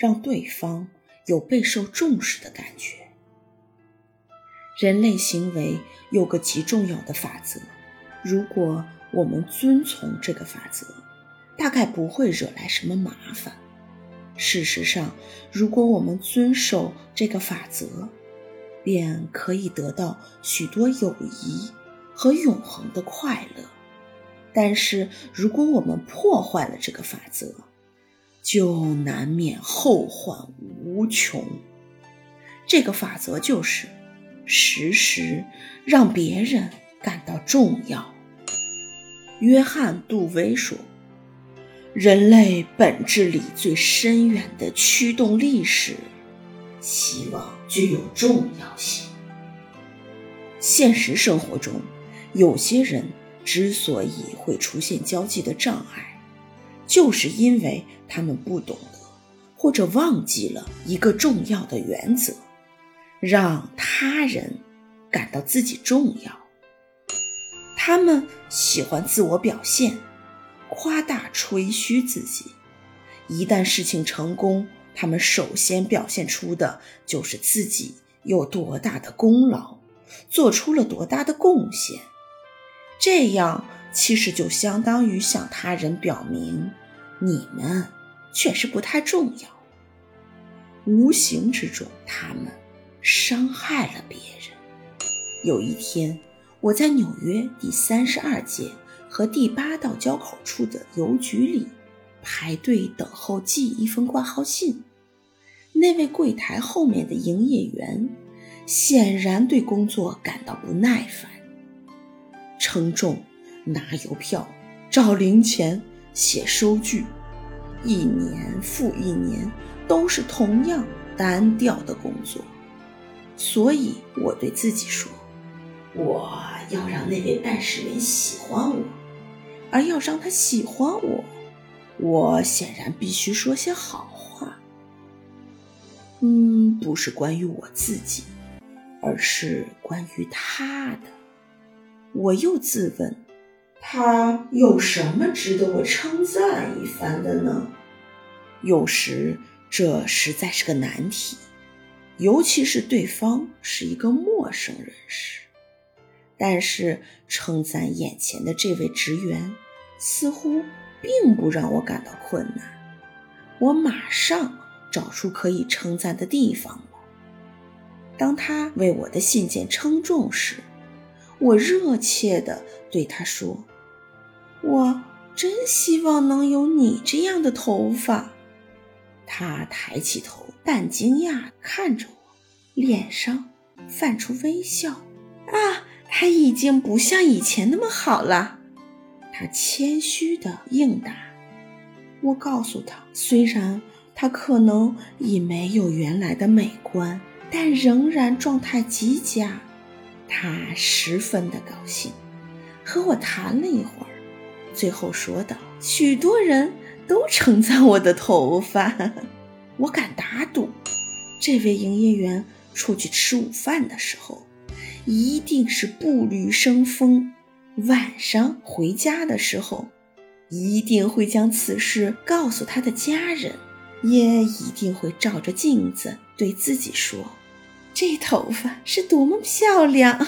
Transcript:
让对方有备受重视的感觉。人类行为有个极重要的法则，如果我们遵从这个法则，大概不会惹来什么麻烦。事实上，如果我们遵守这个法则，便可以得到许多友谊和永恒的快乐。但是，如果我们破坏了这个法则，就难免后患无穷。这个法则就是：时时让别人感到重要。约翰·杜威说。人类本质里最深远的驱动力是希望具有重要性。现实生活中，有些人之所以会出现交际的障碍，就是因为他们不懂得或者忘记了一个重要的原则：让他人感到自己重要。他们喜欢自我表现。夸大吹嘘自己，一旦事情成功，他们首先表现出的就是自己有多大的功劳，做出了多大的贡献。这样其实就相当于向他人表明，你们确实不太重要。无形之中，他们伤害了别人。有一天，我在纽约第三十二街。和第八道交口处的邮局里排队等候寄一封挂号信，那位柜台后面的营业员显然对工作感到不耐烦。称重、拿邮票、找零钱、写收据，一年复一年都是同样单调的工作。所以我对自己说：“我要让那位办事员喜欢我。”而要让他喜欢我，我显然必须说些好话。嗯，不是关于我自己，而是关于他的。我又自问：他有什么值得我称赞一番的呢？有时这实在是个难题，尤其是对方是一个陌生人时。但是称赞眼前的这位职员，似乎并不让我感到困难。我马上找出可以称赞的地方了。当他为我的信件称重时，我热切地对他说：“我真希望能有你这样的头发。”他抬起头，半惊讶看着我，脸上泛出微笑。啊！他已经不像以前那么好了，他谦虚地应答。我告诉他，虽然他可能已没有原来的美观，但仍然状态极佳。他十分的高兴，和我谈了一会儿，最后说道：“许多人都称赞我的头发，我敢打赌，这位营业员出去吃午饭的时候。”一定是步履生风。晚上回家的时候，一定会将此事告诉他的家人，也一定会照着镜子对自己说：“这头发是多么漂亮。”